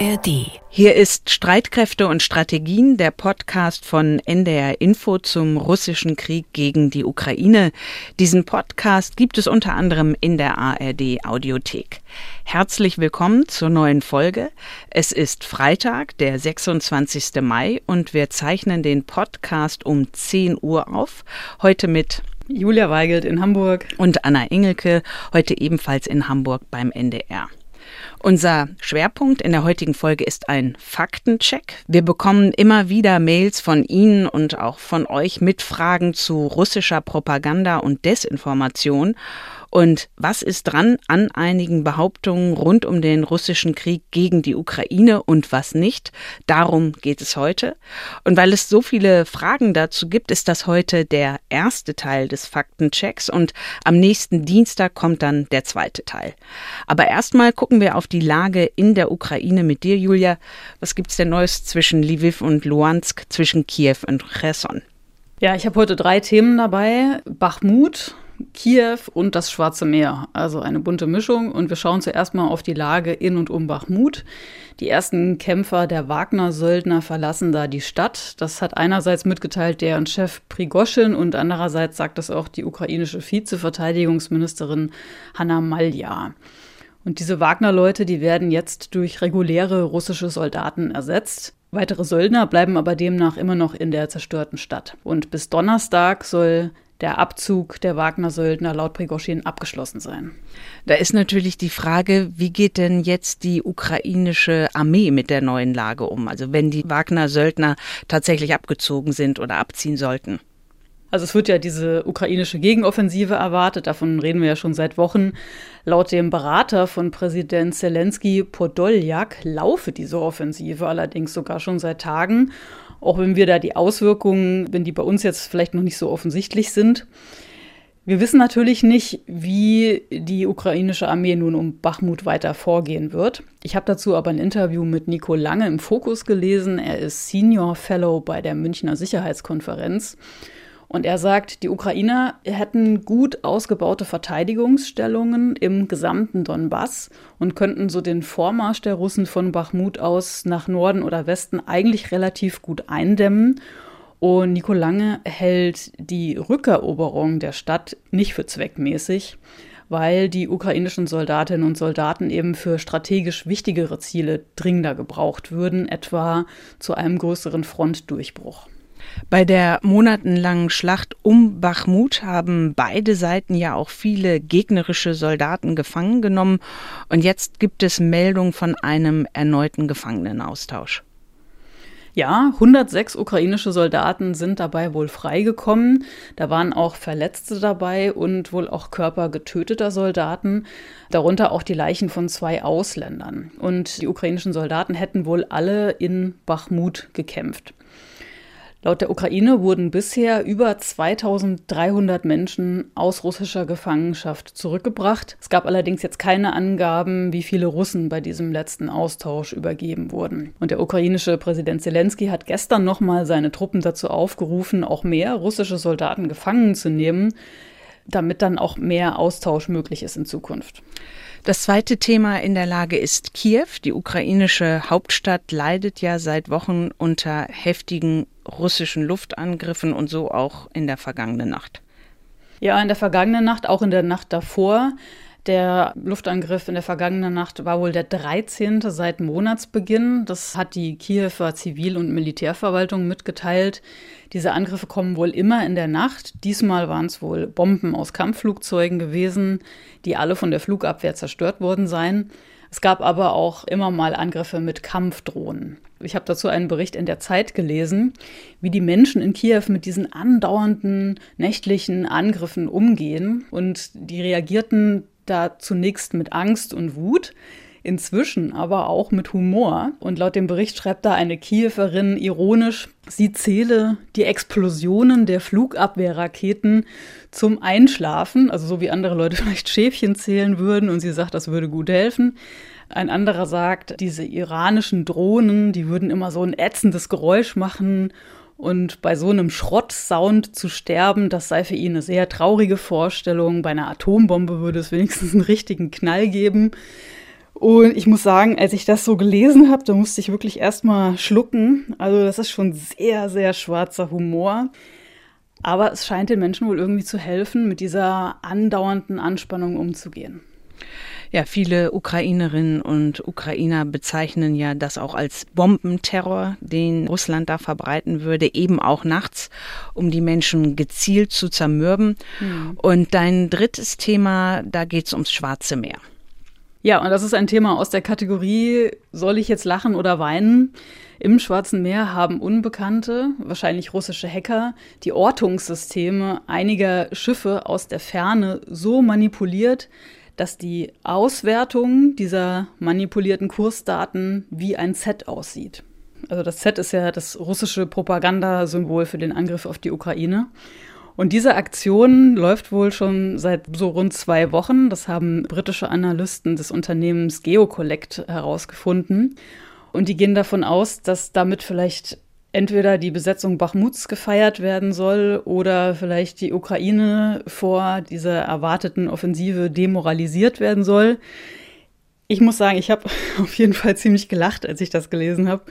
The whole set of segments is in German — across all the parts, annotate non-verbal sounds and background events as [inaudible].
ARD. Hier ist Streitkräfte und Strategien, der Podcast von NDR Info zum russischen Krieg gegen die Ukraine. Diesen Podcast gibt es unter anderem in der ARD Audiothek. Herzlich willkommen zur neuen Folge. Es ist Freitag, der 26. Mai und wir zeichnen den Podcast um 10 Uhr auf. Heute mit Julia Weigelt in Hamburg und Anna Engelke, heute ebenfalls in Hamburg beim NDR. Unser Schwerpunkt in der heutigen Folge ist ein Faktencheck. Wir bekommen immer wieder Mails von Ihnen und auch von euch mit Fragen zu russischer Propaganda und Desinformation. Und was ist dran an einigen Behauptungen rund um den russischen Krieg gegen die Ukraine und was nicht? Darum geht es heute. Und weil es so viele Fragen dazu gibt, ist das heute der erste Teil des Faktenchecks und am nächsten Dienstag kommt dann der zweite Teil. Aber erstmal gucken wir auf die Lage in der Ukraine mit dir, Julia. Was gibt's denn Neues zwischen Lviv und Luhansk, zwischen Kiew und Cherson? Ja, ich habe heute drei Themen dabei. Bachmut, Kiew und das Schwarze Meer. Also eine bunte Mischung. Und wir schauen zuerst mal auf die Lage in und um Bachmut. Die ersten Kämpfer der Wagner-Söldner verlassen da die Stadt. Das hat einerseits mitgeteilt deren Chef Prigoschin und andererseits sagt das auch die ukrainische Vizeverteidigungsministerin Hanna Malja. Und diese Wagner-Leute, die werden jetzt durch reguläre russische Soldaten ersetzt. Weitere Söldner bleiben aber demnach immer noch in der zerstörten Stadt. Und bis Donnerstag soll der Abzug der Wagner-Söldner laut Prigoschin abgeschlossen sein. Da ist natürlich die Frage, wie geht denn jetzt die ukrainische Armee mit der neuen Lage um? Also wenn die Wagner-Söldner tatsächlich abgezogen sind oder abziehen sollten. Also es wird ja diese ukrainische Gegenoffensive erwartet, davon reden wir ja schon seit Wochen. Laut dem Berater von Präsident Zelensky, Podoljak, laufe diese Offensive allerdings sogar schon seit Tagen auch wenn wir da die Auswirkungen, wenn die bei uns jetzt vielleicht noch nicht so offensichtlich sind. Wir wissen natürlich nicht, wie die ukrainische Armee nun um Bachmut weiter vorgehen wird. Ich habe dazu aber ein Interview mit Nico Lange im Fokus gelesen. Er ist Senior Fellow bei der Münchner Sicherheitskonferenz. Und er sagt, die Ukrainer hätten gut ausgebaute Verteidigungsstellungen im gesamten Donbass und könnten so den Vormarsch der Russen von Bachmut aus nach Norden oder Westen eigentlich relativ gut eindämmen. Und Nico Lange hält die Rückeroberung der Stadt nicht für zweckmäßig, weil die ukrainischen Soldatinnen und Soldaten eben für strategisch wichtigere Ziele dringender gebraucht würden, etwa zu einem größeren Frontdurchbruch. Bei der monatelangen Schlacht um Bachmut haben beide Seiten ja auch viele gegnerische Soldaten gefangen genommen und jetzt gibt es Meldung von einem erneuten Gefangenenaustausch. Ja, 106 ukrainische Soldaten sind dabei wohl freigekommen. Da waren auch Verletzte dabei und wohl auch Körper getöteter Soldaten, darunter auch die Leichen von zwei Ausländern. Und die ukrainischen Soldaten hätten wohl alle in Bachmut gekämpft. Laut der Ukraine wurden bisher über 2300 Menschen aus russischer Gefangenschaft zurückgebracht. Es gab allerdings jetzt keine Angaben, wie viele Russen bei diesem letzten Austausch übergeben wurden. Und der ukrainische Präsident Zelensky hat gestern nochmal seine Truppen dazu aufgerufen, auch mehr russische Soldaten gefangen zu nehmen, damit dann auch mehr Austausch möglich ist in Zukunft. Das zweite Thema in der Lage ist Kiew. Die ukrainische Hauptstadt leidet ja seit Wochen unter heftigen russischen Luftangriffen und so auch in der vergangenen Nacht. Ja, in der vergangenen Nacht, auch in der Nacht davor. Der Luftangriff in der vergangenen Nacht war wohl der 13. seit Monatsbeginn. Das hat die Kiewer Zivil- und Militärverwaltung mitgeteilt. Diese Angriffe kommen wohl immer in der Nacht. Diesmal waren es wohl Bomben aus Kampfflugzeugen gewesen, die alle von der Flugabwehr zerstört worden seien. Es gab aber auch immer mal Angriffe mit Kampfdrohnen. Ich habe dazu einen Bericht in der Zeit gelesen, wie die Menschen in Kiew mit diesen andauernden nächtlichen Angriffen umgehen. Und die reagierten da zunächst mit Angst und Wut, inzwischen aber auch mit Humor. Und laut dem Bericht schreibt da eine Kiewerin ironisch, sie zähle die Explosionen der Flugabwehrraketen zum Einschlafen, also so wie andere Leute [laughs] vielleicht Schäfchen zählen würden und sie sagt, das würde gut helfen. Ein anderer sagt, diese iranischen Drohnen, die würden immer so ein ätzendes Geräusch machen und bei so einem Schrottsound zu sterben, das sei für ihn eine sehr traurige Vorstellung. Bei einer Atombombe würde es wenigstens einen richtigen Knall geben. Und ich muss sagen, als ich das so gelesen habe, da musste ich wirklich erstmal schlucken. Also das ist schon sehr, sehr schwarzer Humor. Aber es scheint den Menschen wohl irgendwie zu helfen, mit dieser andauernden Anspannung umzugehen. Ja, viele Ukrainerinnen und Ukrainer bezeichnen ja das auch als Bombenterror, den Russland da verbreiten würde, eben auch nachts, um die Menschen gezielt zu zermürben. Mhm. Und dein drittes Thema, da geht es ums Schwarze Meer. Ja, und das ist ein Thema aus der Kategorie, soll ich jetzt lachen oder weinen? Im Schwarzen Meer haben Unbekannte, wahrscheinlich russische Hacker, die Ortungssysteme einiger Schiffe aus der Ferne so manipuliert, dass die Auswertung dieser manipulierten Kursdaten wie ein Z aussieht. Also das Z ist ja das russische Propagandasymbol für den Angriff auf die Ukraine. Und diese Aktion läuft wohl schon seit so rund zwei Wochen. Das haben britische Analysten des Unternehmens GeoCollect herausgefunden. Und die gehen davon aus, dass damit vielleicht entweder die Besetzung Bachmuts gefeiert werden soll oder vielleicht die Ukraine vor dieser erwarteten Offensive demoralisiert werden soll. Ich muss sagen, ich habe [laughs] auf jeden Fall ziemlich gelacht, als ich das gelesen habe.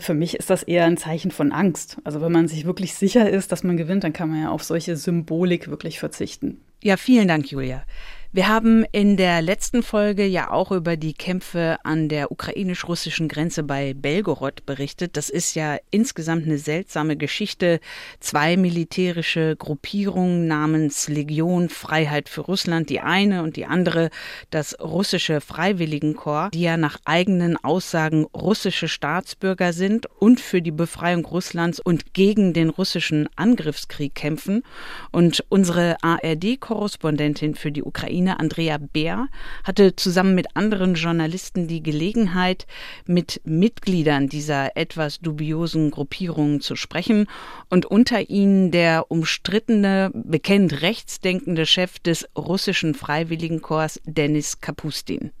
Für mich ist das eher ein Zeichen von Angst. Also wenn man sich wirklich sicher ist, dass man gewinnt, dann kann man ja auf solche Symbolik wirklich verzichten. Ja, vielen Dank, Julia. Wir haben in der letzten Folge ja auch über die Kämpfe an der ukrainisch-russischen Grenze bei Belgorod berichtet. Das ist ja insgesamt eine seltsame Geschichte. Zwei militärische Gruppierungen namens Legion Freiheit für Russland, die eine und die andere das russische Freiwilligenkorps, die ja nach eigenen Aussagen russische Staatsbürger sind und für die Befreiung Russlands und gegen den russischen Angriffskrieg kämpfen. Und unsere ARD-Korrespondentin für die Ukraine Ukraine, Andrea Bär, hatte zusammen mit anderen Journalisten die Gelegenheit, mit Mitgliedern dieser etwas dubiosen Gruppierungen zu sprechen und unter ihnen der umstrittene, bekennt rechtsdenkende Chef des russischen Freiwilligenkorps Denis Kapustin.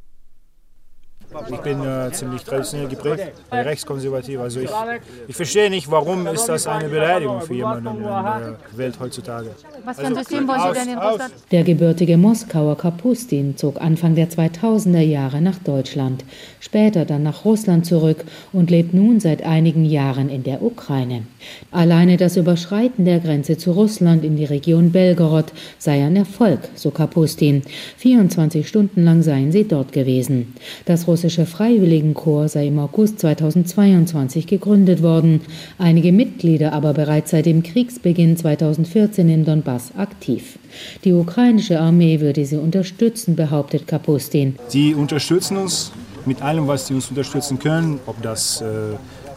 Ich bin äh, ziemlich traditionell geprägt, rechtskonservativ. Also ich, ich verstehe nicht, warum ist das eine Beleidigung für jemanden in der Welt heutzutage. Was für ein also, System wollen Sie denn in Russland? Der gebürtige Moskauer Kapustin zog Anfang der 2000er Jahre nach Deutschland, später dann nach Russland zurück und lebt nun seit einigen Jahren in der Ukraine. Alleine das Überschreiten der Grenze zu Russland in die Region Belgorod sei ein Erfolg, so Kapustin. 24 Stunden lang seien sie dort gewesen. Das russische Freiwilligenkorps sei im August 2022 gegründet worden, einige Mitglieder aber bereits seit dem Kriegsbeginn 2014 in Donbass aktiv. Die ukrainische Armee würde sie unterstützen, behauptet Kapustin. Sie unterstützen uns mit allem, was sie uns unterstützen können, ob das äh,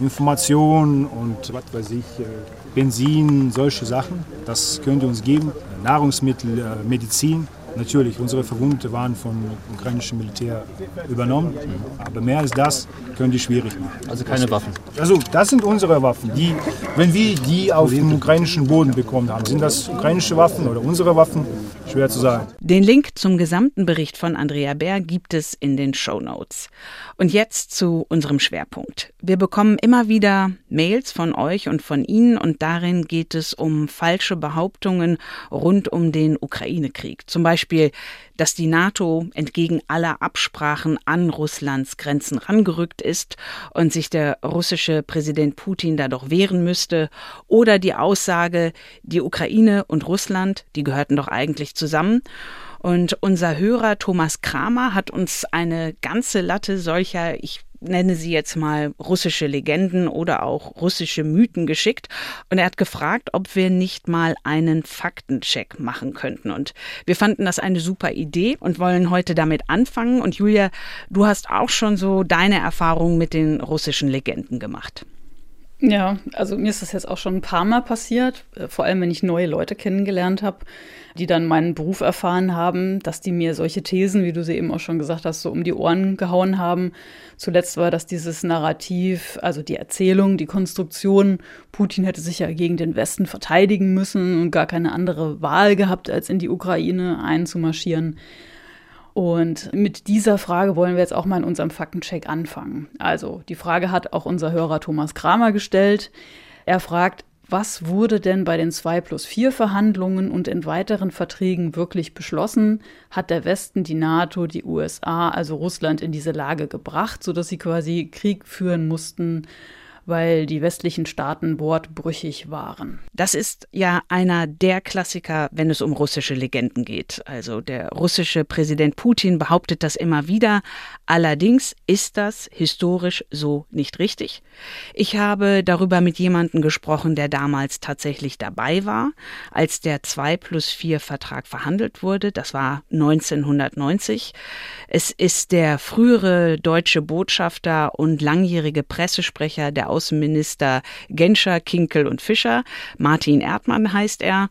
Information und was weiß ich, äh, Benzin, solche Sachen, das können die uns geben, Nahrungsmittel, äh, Medizin. Natürlich, unsere Verwundete waren vom ukrainischen Militär übernommen, aber mehr als das können die schwierig machen. Also keine Waffen? Also das sind unsere Waffen. Die, wenn wir die auf dem ukrainischen Boden bekommen haben, sind das ukrainische Waffen oder unsere Waffen? Schwer zu sagen. Den Link zum gesamten Bericht von Andrea Bär gibt es in den Show Notes. Und jetzt zu unserem Schwerpunkt. Wir bekommen immer wieder Mails von euch und von Ihnen und darin geht es um falsche Behauptungen rund um den Ukraine-Krieg. Zum Beispiel, dass die NATO entgegen aller Absprachen an Russlands Grenzen rangerückt ist und sich der russische Präsident Putin da doch wehren müsste. Oder die Aussage, die Ukraine und Russland, die gehörten doch eigentlich zusammen. Und unser Hörer Thomas Kramer hat uns eine ganze Latte solcher, ich nenne sie jetzt mal russische Legenden oder auch russische Mythen geschickt. Und er hat gefragt, ob wir nicht mal einen Faktencheck machen könnten. Und wir fanden das eine super Idee und wollen heute damit anfangen. Und Julia, du hast auch schon so deine Erfahrungen mit den russischen Legenden gemacht. Ja, also mir ist das jetzt auch schon ein paar Mal passiert, äh, vor allem wenn ich neue Leute kennengelernt habe, die dann meinen Beruf erfahren haben, dass die mir solche Thesen, wie du sie eben auch schon gesagt hast, so um die Ohren gehauen haben. Zuletzt war das dieses Narrativ, also die Erzählung, die Konstruktion, Putin hätte sich ja gegen den Westen verteidigen müssen und gar keine andere Wahl gehabt, als in die Ukraine einzumarschieren. Und mit dieser Frage wollen wir jetzt auch mal in unserem Faktencheck anfangen. Also, die Frage hat auch unser Hörer Thomas Kramer gestellt. Er fragt, was wurde denn bei den 2 plus 4 Verhandlungen und in weiteren Verträgen wirklich beschlossen? Hat der Westen die NATO, die USA, also Russland in diese Lage gebracht, sodass sie quasi Krieg führen mussten? Weil die westlichen Staaten wortbrüchig waren. Das ist ja einer der Klassiker, wenn es um russische Legenden geht. Also der russische Präsident Putin behauptet das immer wieder. Allerdings ist das historisch so nicht richtig. Ich habe darüber mit jemandem gesprochen, der damals tatsächlich dabei war, als der 2 plus 4 Vertrag verhandelt wurde. Das war 1990. Es ist der frühere deutsche Botschafter und langjährige Pressesprecher der Außenminister Genscher, Kinkel und Fischer. Martin Erdmann heißt er.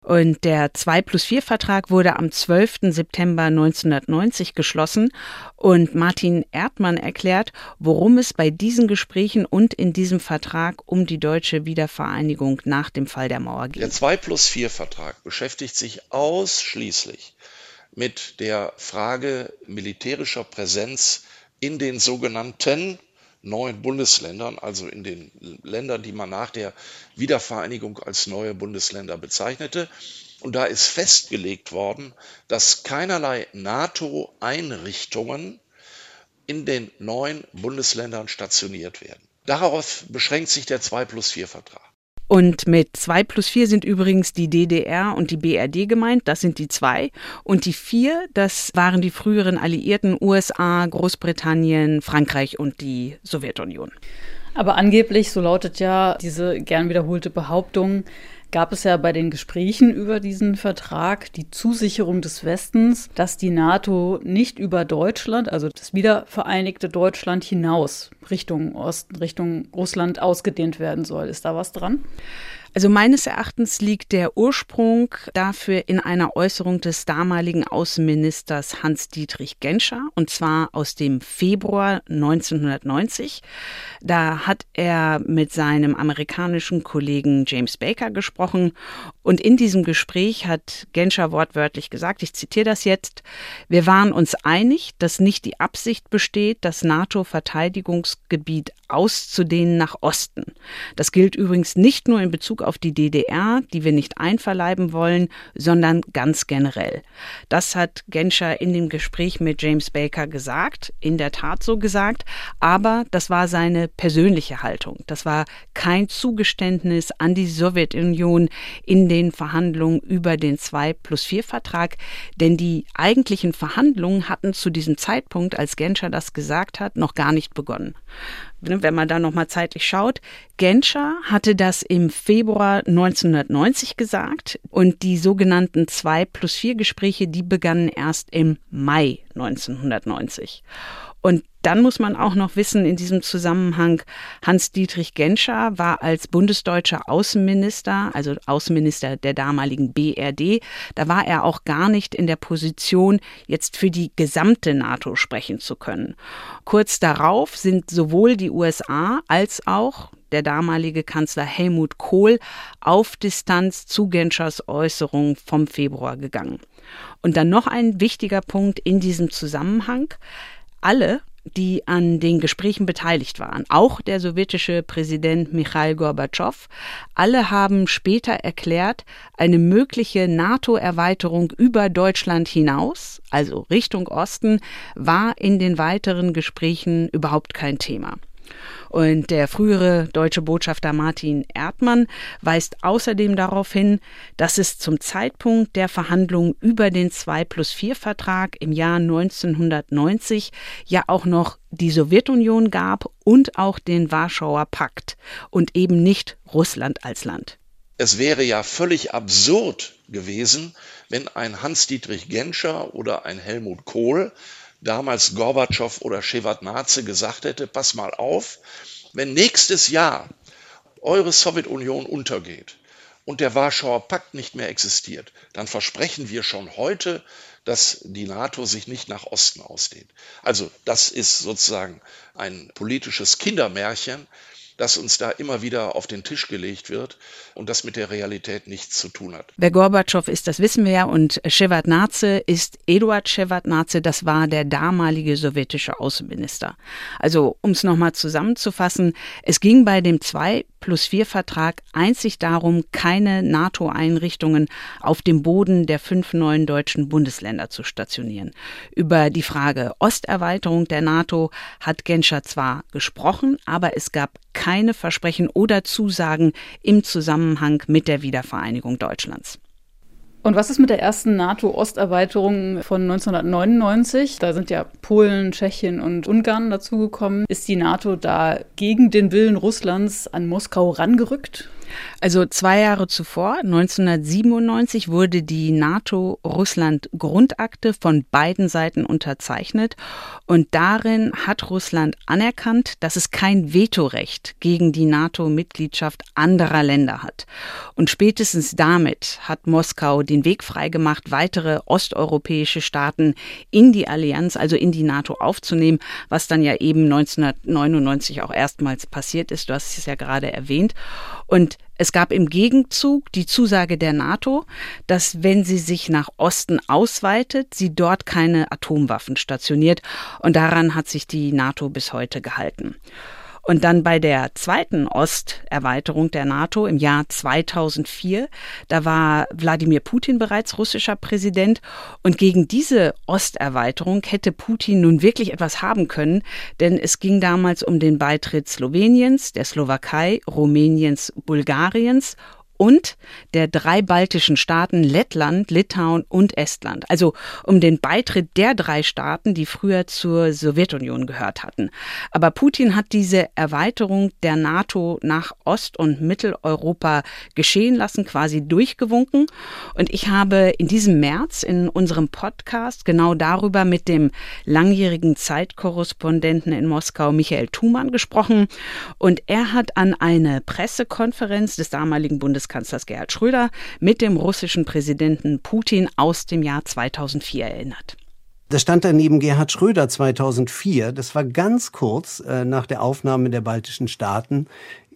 Und der 2 plus 4 Vertrag wurde am 12. September 1990 geschlossen und Martin Erdmann erklärt, worum es bei diesen Gesprächen und in diesem Vertrag um die deutsche Wiedervereinigung nach dem Fall der Mauer geht. Der 2 plus 4 Vertrag beschäftigt sich ausschließlich mit der Frage militärischer Präsenz in den sogenannten neuen Bundesländern, also in den Ländern, die man nach der Wiedervereinigung als neue Bundesländer bezeichnete. Und da ist festgelegt worden, dass keinerlei NATO-Einrichtungen in den neuen Bundesländern stationiert werden. Darauf beschränkt sich der 2 plus 4 Vertrag. Und mit 2 plus 4 sind übrigens die DDR und die BRD gemeint, das sind die zwei. Und die vier, das waren die früheren Alliierten USA, Großbritannien, Frankreich und die Sowjetunion. Aber angeblich, so lautet ja diese gern wiederholte Behauptung, gab es ja bei den Gesprächen über diesen Vertrag die Zusicherung des Westens, dass die NATO nicht über Deutschland, also das wiedervereinigte Deutschland hinaus Richtung Osten, Richtung Russland ausgedehnt werden soll. Ist da was dran? Also meines Erachtens liegt der Ursprung dafür in einer Äußerung des damaligen Außenministers Hans-Dietrich Genscher, und zwar aus dem Februar 1990. Da hat er mit seinem amerikanischen Kollegen James Baker gesprochen und in diesem Gespräch hat Genscher wortwörtlich gesagt, ich zitiere das jetzt, wir waren uns einig, dass nicht die Absicht besteht, das NATO-Verteidigungsgebiet auszudehnen nach Osten. Das gilt übrigens nicht nur in Bezug auf die DDR, die wir nicht einverleiben wollen, sondern ganz generell. Das hat Genscher in dem Gespräch mit James Baker gesagt, in der Tat so gesagt, aber das war seine persönliche Haltung. Das war kein Zugeständnis an die Sowjetunion in den Verhandlungen über den 2 plus 4 Vertrag, denn die eigentlichen Verhandlungen hatten zu diesem Zeitpunkt, als Genscher das gesagt hat, noch gar nicht begonnen. Ne, wenn man da nochmal zeitlich schaut. Genscher hatte das im Februar 1990 gesagt und die sogenannten 2 plus 4 Gespräche, die begannen erst im Mai 1990. Und dann muss man auch noch wissen, in diesem Zusammenhang, Hans-Dietrich Genscher war als bundesdeutscher Außenminister, also Außenminister der damaligen BRD, da war er auch gar nicht in der Position, jetzt für die gesamte NATO sprechen zu können. Kurz darauf sind sowohl die USA als auch der damalige Kanzler Helmut Kohl auf Distanz zu Genschers Äußerung vom Februar gegangen. Und dann noch ein wichtiger Punkt in diesem Zusammenhang alle, die an den Gesprächen beteiligt waren, auch der sowjetische Präsident Michail Gorbatschow, alle haben später erklärt, eine mögliche NATO-Erweiterung über Deutschland hinaus, also Richtung Osten, war in den weiteren Gesprächen überhaupt kein Thema. Und der frühere deutsche Botschafter Martin Erdmann weist außerdem darauf hin, dass es zum Zeitpunkt der Verhandlungen über den 2 plus 4 Vertrag im Jahr 1990 ja auch noch die Sowjetunion gab und auch den Warschauer Pakt und eben nicht Russland als Land. Es wäre ja völlig absurd gewesen, wenn ein Hans-Dietrich Genscher oder ein Helmut Kohl damals Gorbatschow oder Shevardnadze gesagt hätte, pass mal auf, wenn nächstes Jahr eure Sowjetunion untergeht und der Warschauer Pakt nicht mehr existiert, dann versprechen wir schon heute, dass die NATO sich nicht nach Osten ausdehnt. Also das ist sozusagen ein politisches Kindermärchen, das uns da immer wieder auf den Tisch gelegt wird und das mit der Realität nichts zu tun hat. Wer Gorbatschow ist, das wissen wir ja. Und Shevardnadze ist Eduard Shevardnadze, das war der damalige sowjetische Außenminister. Also um es nochmal zusammenzufassen, es ging bei dem 2 Plus-4-Vertrag einzig darum, keine NATO-Einrichtungen auf dem Boden der fünf neuen deutschen Bundesländer zu stationieren. Über die Frage Osterweiterung der NATO hat Genscher zwar gesprochen, aber es gab keine Versprechen oder Zusagen im Zusammenhang mit der Wiedervereinigung Deutschlands. Und was ist mit der ersten NATO-Osterweiterung von 1999? Da sind ja Polen, Tschechien und Ungarn dazugekommen. Ist die NATO da gegen den Willen Russlands an Moskau rangerückt? Also zwei Jahre zuvor, 1997, wurde die NATO-Russland-Grundakte von beiden Seiten unterzeichnet und darin hat Russland anerkannt, dass es kein Vetorecht gegen die NATO-Mitgliedschaft anderer Länder hat. Und spätestens damit hat Moskau den Weg freigemacht, weitere osteuropäische Staaten in die Allianz, also in die NATO aufzunehmen, was dann ja eben 1999 auch erstmals passiert ist. Du hast es ja gerade erwähnt. Und es gab im Gegenzug die Zusage der NATO, dass wenn sie sich nach Osten ausweitet, sie dort keine Atomwaffen stationiert. Und daran hat sich die NATO bis heute gehalten. Und dann bei der zweiten Osterweiterung der NATO im Jahr 2004, da war Wladimir Putin bereits russischer Präsident. Und gegen diese Osterweiterung hätte Putin nun wirklich etwas haben können, denn es ging damals um den Beitritt Sloweniens, der Slowakei, Rumäniens, Bulgariens und der drei baltischen Staaten Lettland, Litauen und Estland. Also um den Beitritt der drei Staaten, die früher zur Sowjetunion gehört hatten. Aber Putin hat diese Erweiterung der NATO nach Ost- und Mitteleuropa geschehen lassen, quasi durchgewunken. Und ich habe in diesem März in unserem Podcast genau darüber mit dem langjährigen Zeitkorrespondenten in Moskau Michael Thumann gesprochen. Und er hat an eine Pressekonferenz des damaligen Bundes Bundeskanzlers Gerhard Schröder mit dem russischen Präsidenten Putin aus dem Jahr 2004 erinnert. Das stand dann neben Gerhard Schröder 2004. Das war ganz kurz äh, nach der Aufnahme der baltischen Staaten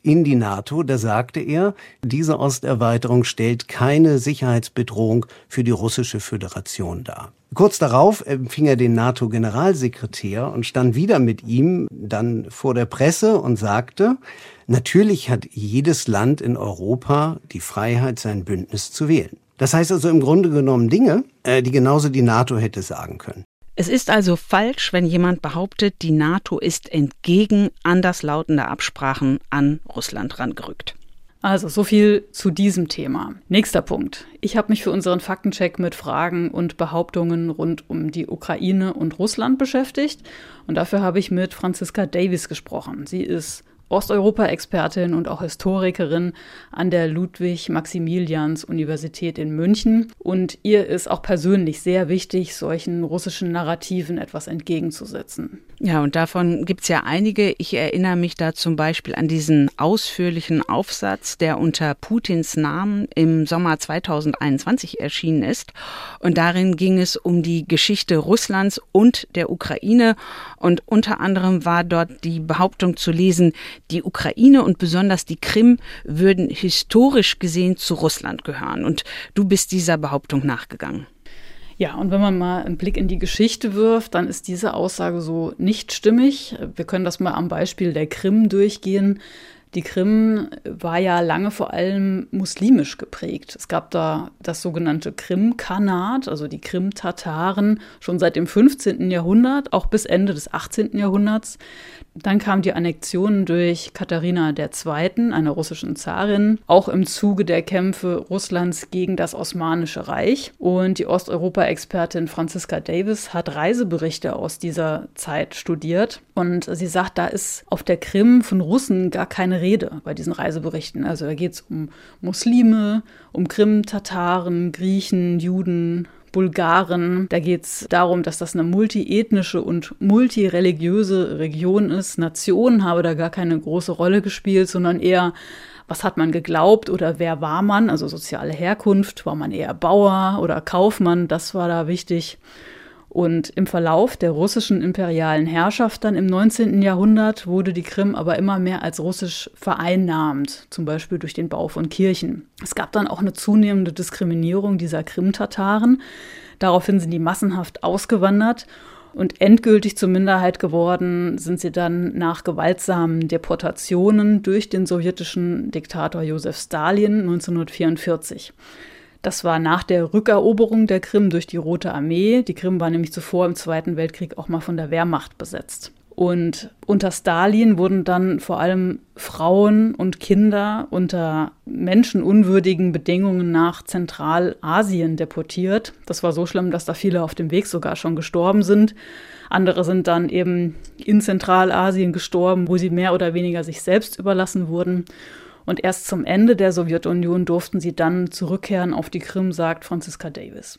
in die NATO. Da sagte er, diese Osterweiterung stellt keine Sicherheitsbedrohung für die russische Föderation dar. Kurz darauf empfing er den NATO-Generalsekretär und stand wieder mit ihm dann vor der Presse und sagte, Natürlich hat jedes Land in Europa die Freiheit, sein Bündnis zu wählen. Das heißt also im Grunde genommen Dinge, äh, die genauso die NATO hätte sagen können. Es ist also falsch, wenn jemand behauptet, die NATO ist entgegen anderslautender Absprachen an Russland rangerückt. Also so viel zu diesem Thema. Nächster Punkt. Ich habe mich für unseren Faktencheck mit Fragen und Behauptungen rund um die Ukraine und Russland beschäftigt und dafür habe ich mit Franziska Davis gesprochen. Sie ist Osteuropa-Expertin und auch Historikerin an der Ludwig-Maximilians-Universität in München. Und ihr ist auch persönlich sehr wichtig, solchen russischen Narrativen etwas entgegenzusetzen. Ja, und davon gibt es ja einige. Ich erinnere mich da zum Beispiel an diesen ausführlichen Aufsatz, der unter Putins Namen im Sommer 2021 erschienen ist. Und darin ging es um die Geschichte Russlands und der Ukraine. Und unter anderem war dort die Behauptung zu lesen, die Ukraine und besonders die Krim würden historisch gesehen zu Russland gehören. Und du bist dieser Behauptung nachgegangen. Ja, und wenn man mal einen Blick in die Geschichte wirft, dann ist diese Aussage so nicht stimmig. Wir können das mal am Beispiel der Krim durchgehen. Die Krim war ja lange vor allem muslimisch geprägt. Es gab da das sogenannte Krim-Khanat, also die Krim-Tataren, schon seit dem 15. Jahrhundert, auch bis Ende des 18. Jahrhunderts. Dann kam die Annexion durch Katharina II., einer russischen Zarin, auch im Zuge der Kämpfe Russlands gegen das Osmanische Reich. Und die Osteuropa-Expertin Franziska Davis hat Reiseberichte aus dieser Zeit studiert. Und sie sagt, da ist auf der Krim von Russen gar keine Rede bei diesen Reiseberichten. Also da geht es um Muslime, um Krim-Tataren, Griechen, Juden, Bulgaren. Da geht es darum, dass das eine multiethnische und multireligiöse Region ist. Nationen habe da gar keine große Rolle gespielt, sondern eher was hat man geglaubt oder wer war man, also soziale Herkunft, war man eher Bauer oder Kaufmann, das war da wichtig. Und im Verlauf der russischen imperialen Herrschaft dann im 19. Jahrhundert wurde die Krim aber immer mehr als russisch vereinnahmt, zum Beispiel durch den Bau von Kirchen. Es gab dann auch eine zunehmende Diskriminierung dieser Krim-Tataren. Daraufhin sind die massenhaft ausgewandert Und endgültig zur Minderheit geworden sind sie dann nach gewaltsamen Deportationen durch den sowjetischen Diktator Josef Stalin 1944. Das war nach der Rückeroberung der Krim durch die Rote Armee. Die Krim war nämlich zuvor im Zweiten Weltkrieg auch mal von der Wehrmacht besetzt. Und unter Stalin wurden dann vor allem Frauen und Kinder unter menschenunwürdigen Bedingungen nach Zentralasien deportiert. Das war so schlimm, dass da viele auf dem Weg sogar schon gestorben sind. Andere sind dann eben in Zentralasien gestorben, wo sie mehr oder weniger sich selbst überlassen wurden. Und erst zum Ende der Sowjetunion durften sie dann zurückkehren auf die Krim, sagt Franziska Davis.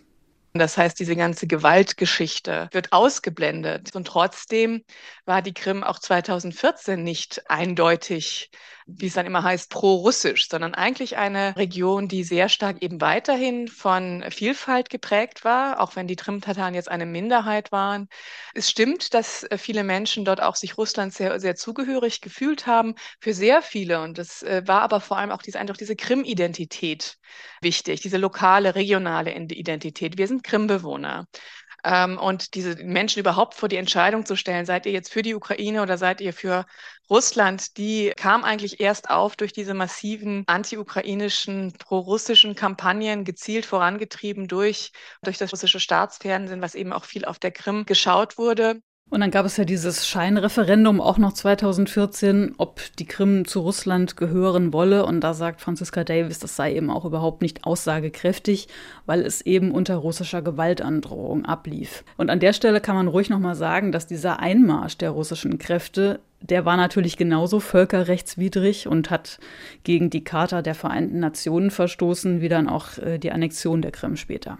Das heißt, diese ganze Gewaltgeschichte wird ausgeblendet. Und trotzdem war die Krim auch 2014 nicht eindeutig wie es dann immer heißt, pro-russisch, sondern eigentlich eine Region, die sehr stark eben weiterhin von Vielfalt geprägt war, auch wenn die Krim-Tataren jetzt eine Minderheit waren. Es stimmt, dass äh, viele Menschen dort auch sich Russland sehr, sehr zugehörig gefühlt haben, für sehr viele. Und es äh, war aber vor allem auch diese, einfach diese Krim-Identität wichtig, diese lokale, regionale Identität. Wir sind Krim-Bewohner. Ähm, und diese Menschen überhaupt vor die Entscheidung zu stellen, seid ihr jetzt für die Ukraine oder seid ihr für Russland, die kam eigentlich erst auf durch diese massiven anti-ukrainischen, pro-russischen Kampagnen, gezielt vorangetrieben durch, durch das russische Staatsfernsehen, was eben auch viel auf der Krim geschaut wurde. Und dann gab es ja dieses Scheinreferendum auch noch 2014, ob die Krim zu Russland gehören wolle. Und da sagt Franziska Davis, das sei eben auch überhaupt nicht aussagekräftig, weil es eben unter russischer Gewaltandrohung ablief. Und an der Stelle kann man ruhig nochmal sagen, dass dieser Einmarsch der russischen Kräfte der war natürlich genauso völkerrechtswidrig und hat gegen die Charta der Vereinten Nationen verstoßen, wie dann auch äh, die Annexion der Krim später.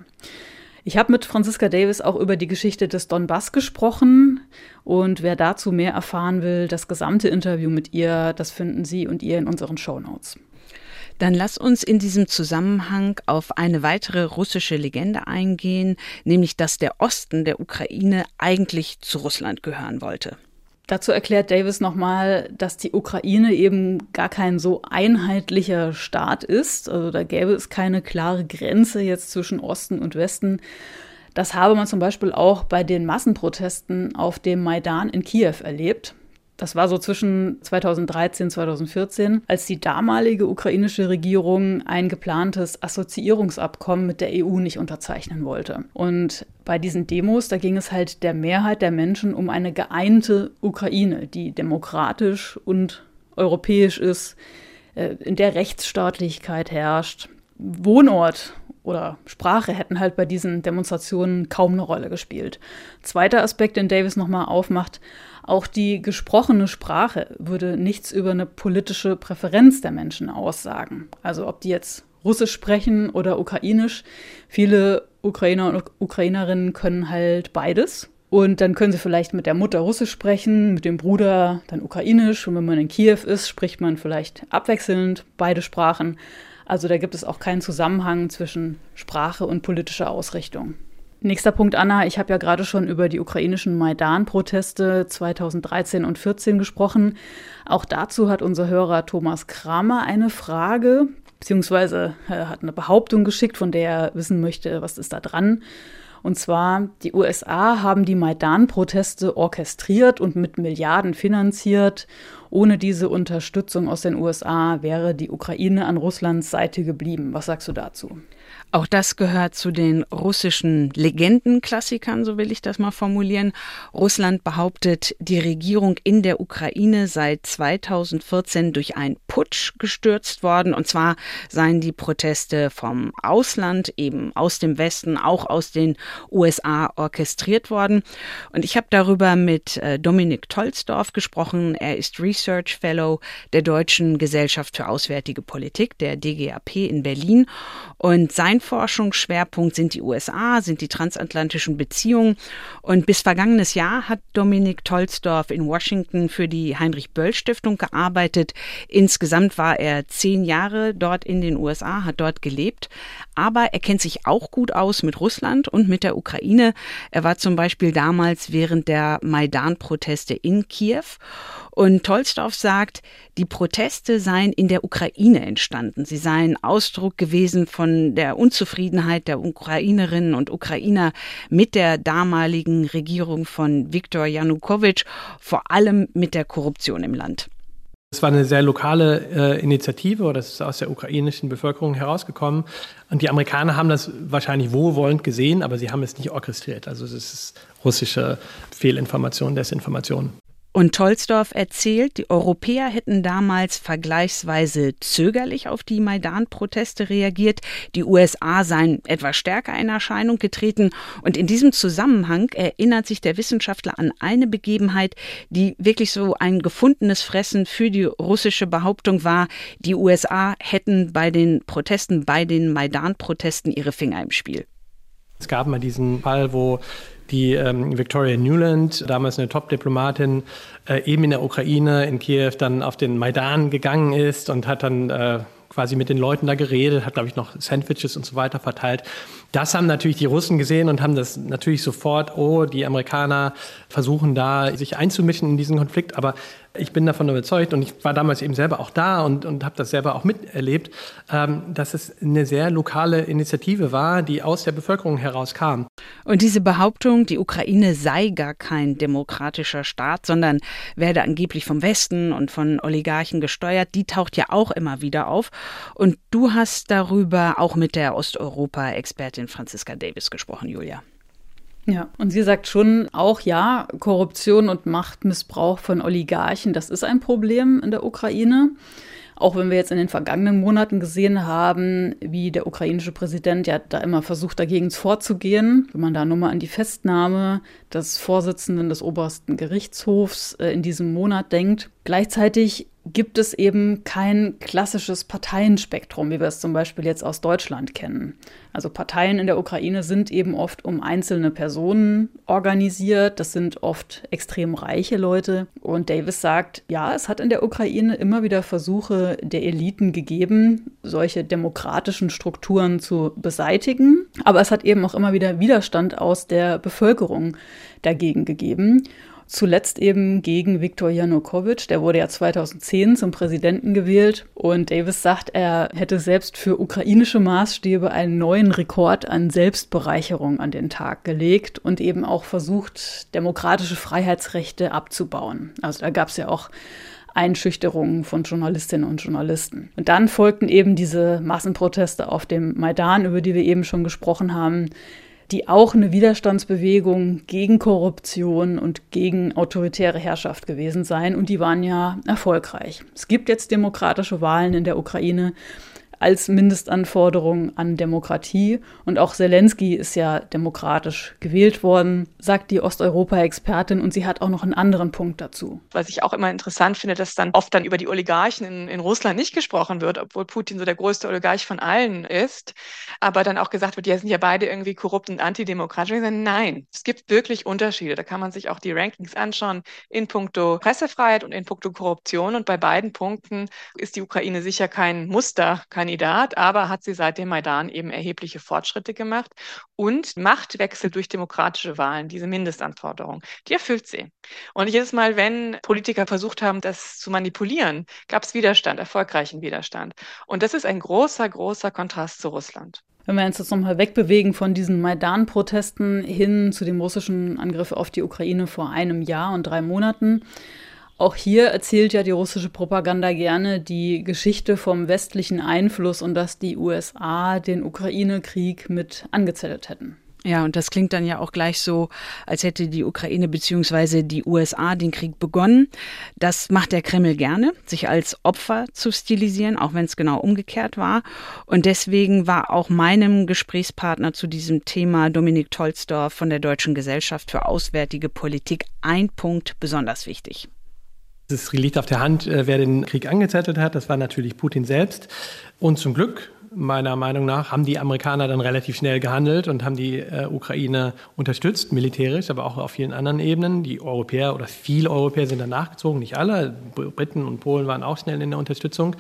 Ich habe mit Franziska Davis auch über die Geschichte des Donbass gesprochen und wer dazu mehr erfahren will, das gesamte Interview mit ihr, das finden Sie und ihr in unseren Show Notes. Dann lass uns in diesem Zusammenhang auf eine weitere russische Legende eingehen, nämlich dass der Osten der Ukraine eigentlich zu Russland gehören wollte. Dazu erklärt Davis nochmal, dass die Ukraine eben gar kein so einheitlicher Staat ist. Also da gäbe es keine klare Grenze jetzt zwischen Osten und Westen. Das habe man zum Beispiel auch bei den Massenprotesten auf dem Maidan in Kiew erlebt. Das war so zwischen 2013 und 2014, als die damalige ukrainische Regierung ein geplantes Assoziierungsabkommen mit der EU nicht unterzeichnen wollte. Und bei diesen Demos, da ging es halt der Mehrheit der Menschen um eine geeinte Ukraine, die demokratisch und europäisch ist, äh, in der Rechtsstaatlichkeit herrscht. Wohnort oder Sprache hätten halt bei diesen Demonstrationen kaum eine Rolle gespielt. Zweiter Aspekt, den Davis nochmal aufmacht, auch die gesprochene Sprache würde nichts über eine politische Präferenz der Menschen aussagen. Also ob die jetzt Russisch sprechen oder Ukrainisch. Viele Ukrainer und Ukrainerinnen können halt beides. Und dann können sie vielleicht mit der Mutter Russisch sprechen, mit dem Bruder dann Ukrainisch. Und wenn man in Kiew ist, spricht man vielleicht abwechselnd beide Sprachen. Also da gibt es auch keinen Zusammenhang zwischen Sprache und politischer Ausrichtung. Nächster Punkt, Anna. Ich habe ja gerade schon über die ukrainischen Maidan-Proteste 2013 und 2014 gesprochen. Auch dazu hat unser Hörer Thomas Kramer eine Frage, beziehungsweise äh, hat eine Behauptung geschickt, von der er wissen möchte, was ist da dran. Und zwar, die USA haben die Maidan-Proteste orchestriert und mit Milliarden finanziert. Ohne diese Unterstützung aus den USA wäre die Ukraine an Russlands Seite geblieben. Was sagst du dazu? Auch das gehört zu den russischen Legendenklassikern, so will ich das mal formulieren. Russland behauptet, die Regierung in der Ukraine sei 2014 durch einen Putsch gestürzt worden. Und zwar seien die Proteste vom Ausland, eben aus dem Westen, auch aus den USA orchestriert worden. Und ich habe darüber mit äh, Dominik Tolsdorf gesprochen. Er ist Research Fellow der Deutschen Gesellschaft für Auswärtige Politik, der DGAP in Berlin. Und sein sein Forschungsschwerpunkt sind die USA, sind die transatlantischen Beziehungen. Und bis vergangenes Jahr hat Dominik Tolsdorf in Washington für die Heinrich-Böll-Stiftung gearbeitet. Insgesamt war er zehn Jahre dort in den USA, hat dort gelebt. Aber er kennt sich auch gut aus mit Russland und mit der Ukraine. Er war zum Beispiel damals während der Maidan-Proteste in Kiew. Und Tolstow sagt, die Proteste seien in der Ukraine entstanden. Sie seien Ausdruck gewesen von der Unzufriedenheit der Ukrainerinnen und Ukrainer mit der damaligen Regierung von Viktor Janukowitsch, vor allem mit der Korruption im Land. Es war eine sehr lokale äh, Initiative oder es ist aus der ukrainischen Bevölkerung herausgekommen. Und die Amerikaner haben das wahrscheinlich wohlwollend gesehen, aber sie haben es nicht orchestriert. Also es ist russische Fehlinformation, Desinformation. Und Tolsdorf erzählt, die Europäer hätten damals vergleichsweise zögerlich auf die Maidan-Proteste reagiert. Die USA seien etwas stärker in Erscheinung getreten. Und in diesem Zusammenhang erinnert sich der Wissenschaftler an eine Begebenheit, die wirklich so ein gefundenes Fressen für die russische Behauptung war, die USA hätten bei den Protesten, bei den Maidan-Protesten ihre Finger im Spiel. Es gab mal diesen Fall, wo die ähm, Victoria Newland, damals eine Top-Diplomatin, äh, eben in der Ukraine, in Kiew, dann auf den Maidan gegangen ist und hat dann äh, quasi mit den Leuten da geredet, hat, glaube ich, noch Sandwiches und so weiter verteilt. Das haben natürlich die Russen gesehen und haben das natürlich sofort, oh, die Amerikaner versuchen da sich einzumischen in diesen Konflikt. Aber ich bin davon überzeugt und ich war damals eben selber auch da und, und habe das selber auch miterlebt, ähm, dass es eine sehr lokale Initiative war, die aus der Bevölkerung herauskam. Und diese Behauptung, die Ukraine sei gar kein demokratischer Staat, sondern werde angeblich vom Westen und von Oligarchen gesteuert, die taucht ja auch immer wieder auf. Und du hast darüber auch mit der Osteuropa-Expertin Franziska Davis gesprochen, Julia. Ja, und sie sagt schon auch, ja, Korruption und Machtmissbrauch von Oligarchen, das ist ein Problem in der Ukraine. Auch wenn wir jetzt in den vergangenen Monaten gesehen haben, wie der ukrainische Präsident ja da immer versucht, dagegen vorzugehen. Wenn man da nur mal an die Festnahme des Vorsitzenden des obersten Gerichtshofs äh, in diesem Monat denkt. Gleichzeitig gibt es eben kein klassisches Parteienspektrum, wie wir es zum Beispiel jetzt aus Deutschland kennen. Also Parteien in der Ukraine sind eben oft um einzelne Personen organisiert. Das sind oft extrem reiche Leute. Und Davis sagt, ja, es hat in der Ukraine immer wieder Versuche der Eliten gegeben, solche demokratischen Strukturen zu beseitigen. Aber es hat eben auch immer wieder Widerstand aus der Bevölkerung dagegen gegeben. Zuletzt eben gegen Viktor Janukowitsch. Der wurde ja 2010 zum Präsidenten gewählt. Und Davis sagt, er hätte selbst für ukrainische Maßstäbe einen neuen Rekord an Selbstbereicherung an den Tag gelegt und eben auch versucht, demokratische Freiheitsrechte abzubauen. Also da gab es ja auch Einschüchterungen von Journalistinnen und Journalisten. Und dann folgten eben diese Massenproteste auf dem Maidan, über die wir eben schon gesprochen haben, die auch eine Widerstandsbewegung gegen Korruption und gegen autoritäre Herrschaft gewesen sein. Und die waren ja erfolgreich. Es gibt jetzt demokratische Wahlen in der Ukraine als Mindestanforderung an Demokratie. Und auch Zelensky ist ja demokratisch gewählt worden, sagt die Osteuropa-Expertin. Und sie hat auch noch einen anderen Punkt dazu. Was ich auch immer interessant finde, dass dann oft dann über die Oligarchen in, in Russland nicht gesprochen wird, obwohl Putin so der größte Oligarch von allen ist. Aber dann auch gesagt wird, die sind ja beide irgendwie korrupt und antidemokratisch. Nein, es gibt wirklich Unterschiede. Da kann man sich auch die Rankings anschauen in puncto Pressefreiheit und in puncto Korruption. Und bei beiden Punkten ist die Ukraine sicher kein Muster, kein Kandidat, aber hat sie seit dem Maidan eben erhebliche Fortschritte gemacht und Machtwechsel durch demokratische Wahlen, diese Mindestanforderung, die erfüllt sie. Und jedes Mal, wenn Politiker versucht haben, das zu manipulieren, gab es Widerstand, erfolgreichen Widerstand. Und das ist ein großer, großer Kontrast zu Russland. Wenn wir uns jetzt nochmal wegbewegen von diesen Maidan-Protesten hin zu dem russischen Angriff auf die Ukraine vor einem Jahr und drei Monaten, auch hier erzählt ja die russische Propaganda gerne die Geschichte vom westlichen Einfluss und dass die USA den Ukraine-Krieg mit angezettelt hätten. Ja, und das klingt dann ja auch gleich so, als hätte die Ukraine bzw. die USA den Krieg begonnen. Das macht der Kreml gerne, sich als Opfer zu stilisieren, auch wenn es genau umgekehrt war. Und deswegen war auch meinem Gesprächspartner zu diesem Thema, Dominik Tolsdorf von der Deutschen Gesellschaft für Auswärtige Politik, ein Punkt besonders wichtig. Es liegt auf der Hand, äh, wer den Krieg angezettelt hat. Das war natürlich Putin selbst. Und zum Glück, meiner Meinung nach, haben die Amerikaner dann relativ schnell gehandelt und haben die äh, Ukraine unterstützt, militärisch, aber auch auf vielen anderen Ebenen. Die Europäer oder viele Europäer sind dann nachgezogen, nicht alle. Briten und Polen waren auch schnell in der Unterstützung.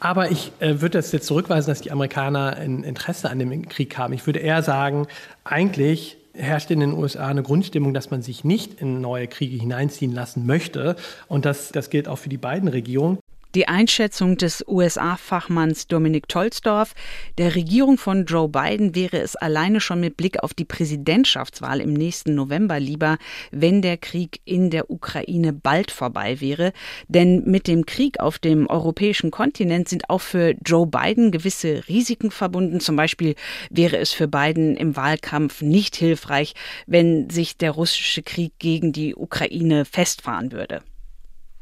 Aber ich äh, würde das jetzt zurückweisen, dass die Amerikaner ein Interesse an dem Krieg haben. Ich würde eher sagen, eigentlich herrscht in den USA eine Grundstimmung, dass man sich nicht in neue Kriege hineinziehen lassen möchte. Und das, das gilt auch für die beiden Regierungen. Die Einschätzung des USA-Fachmanns Dominik Tolsdorf, der Regierung von Joe Biden wäre es alleine schon mit Blick auf die Präsidentschaftswahl im nächsten November lieber, wenn der Krieg in der Ukraine bald vorbei wäre. Denn mit dem Krieg auf dem europäischen Kontinent sind auch für Joe Biden gewisse Risiken verbunden. Zum Beispiel wäre es für Biden im Wahlkampf nicht hilfreich, wenn sich der russische Krieg gegen die Ukraine festfahren würde.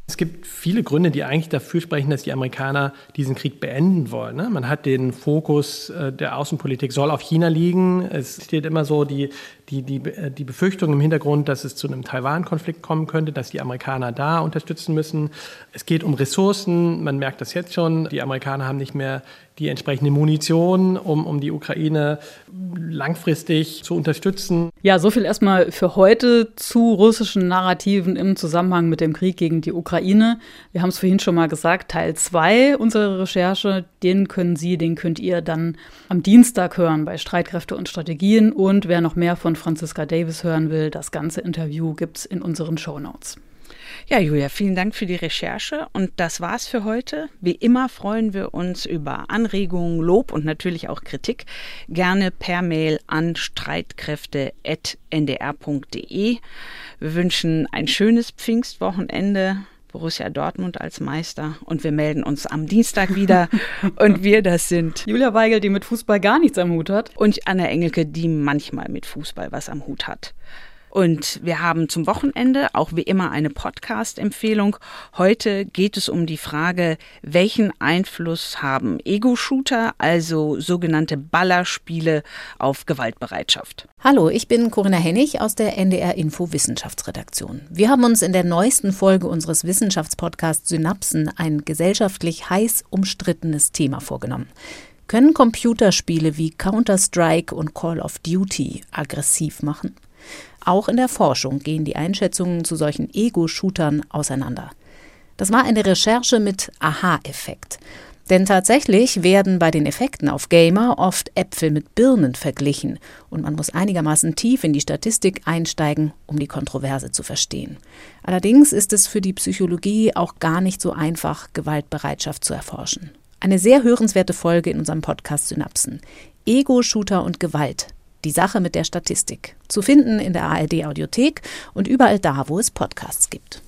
Es gibt viele Gründe, die eigentlich dafür sprechen, dass die Amerikaner diesen Krieg beenden wollen. Ne? Man hat den Fokus äh, der Außenpolitik soll auf China liegen. Es steht immer so die, die, die, äh, die Befürchtung im Hintergrund, dass es zu einem Taiwan-Konflikt kommen könnte, dass die Amerikaner da unterstützen müssen. Es geht um Ressourcen. Man merkt das jetzt schon. Die Amerikaner haben nicht mehr die entsprechende Munition, um, um die Ukraine langfristig zu unterstützen. Ja, so viel erstmal für heute zu russischen Narrativen im Zusammenhang mit dem Krieg gegen die Ukraine. Wir haben es vorhin schon mal gesagt, Teil 2 unserer Recherche, den können Sie, den könnt ihr dann am Dienstag hören bei Streitkräfte und Strategien. Und wer noch mehr von Franziska Davis hören will, das ganze Interview gibt es in unseren Show Notes. Ja, Julia, vielen Dank für die Recherche und das war's für heute. Wie immer freuen wir uns über Anregungen, Lob und natürlich auch Kritik. Gerne per Mail an streitkräfte.ndr.de. Wir wünschen ein schönes Pfingstwochenende. Borussia Dortmund als Meister und wir melden uns am Dienstag wieder. [laughs] und wir, das sind Julia Weigel, die mit Fußball gar nichts am Hut hat. Und Anna Engelke, die manchmal mit Fußball was am Hut hat. Und wir haben zum Wochenende auch wie immer eine Podcast-Empfehlung. Heute geht es um die Frage, welchen Einfluss haben Ego-Shooter, also sogenannte Ballerspiele, auf Gewaltbereitschaft? Hallo, ich bin Corinna Hennig aus der NDR Info Wissenschaftsredaktion. Wir haben uns in der neuesten Folge unseres Wissenschaftspodcasts Synapsen ein gesellschaftlich heiß umstrittenes Thema vorgenommen. Können Computerspiele wie Counter-Strike und Call of Duty aggressiv machen? Auch in der Forschung gehen die Einschätzungen zu solchen Ego-Shootern auseinander. Das war eine Recherche mit Aha-Effekt. Denn tatsächlich werden bei den Effekten auf Gamer oft Äpfel mit Birnen verglichen und man muss einigermaßen tief in die Statistik einsteigen, um die Kontroverse zu verstehen. Allerdings ist es für die Psychologie auch gar nicht so einfach, Gewaltbereitschaft zu erforschen. Eine sehr hörenswerte Folge in unserem Podcast Synapsen. Ego-Shooter und Gewalt die Sache mit der Statistik. Zu finden in der ARD Audiothek und überall da, wo es Podcasts gibt.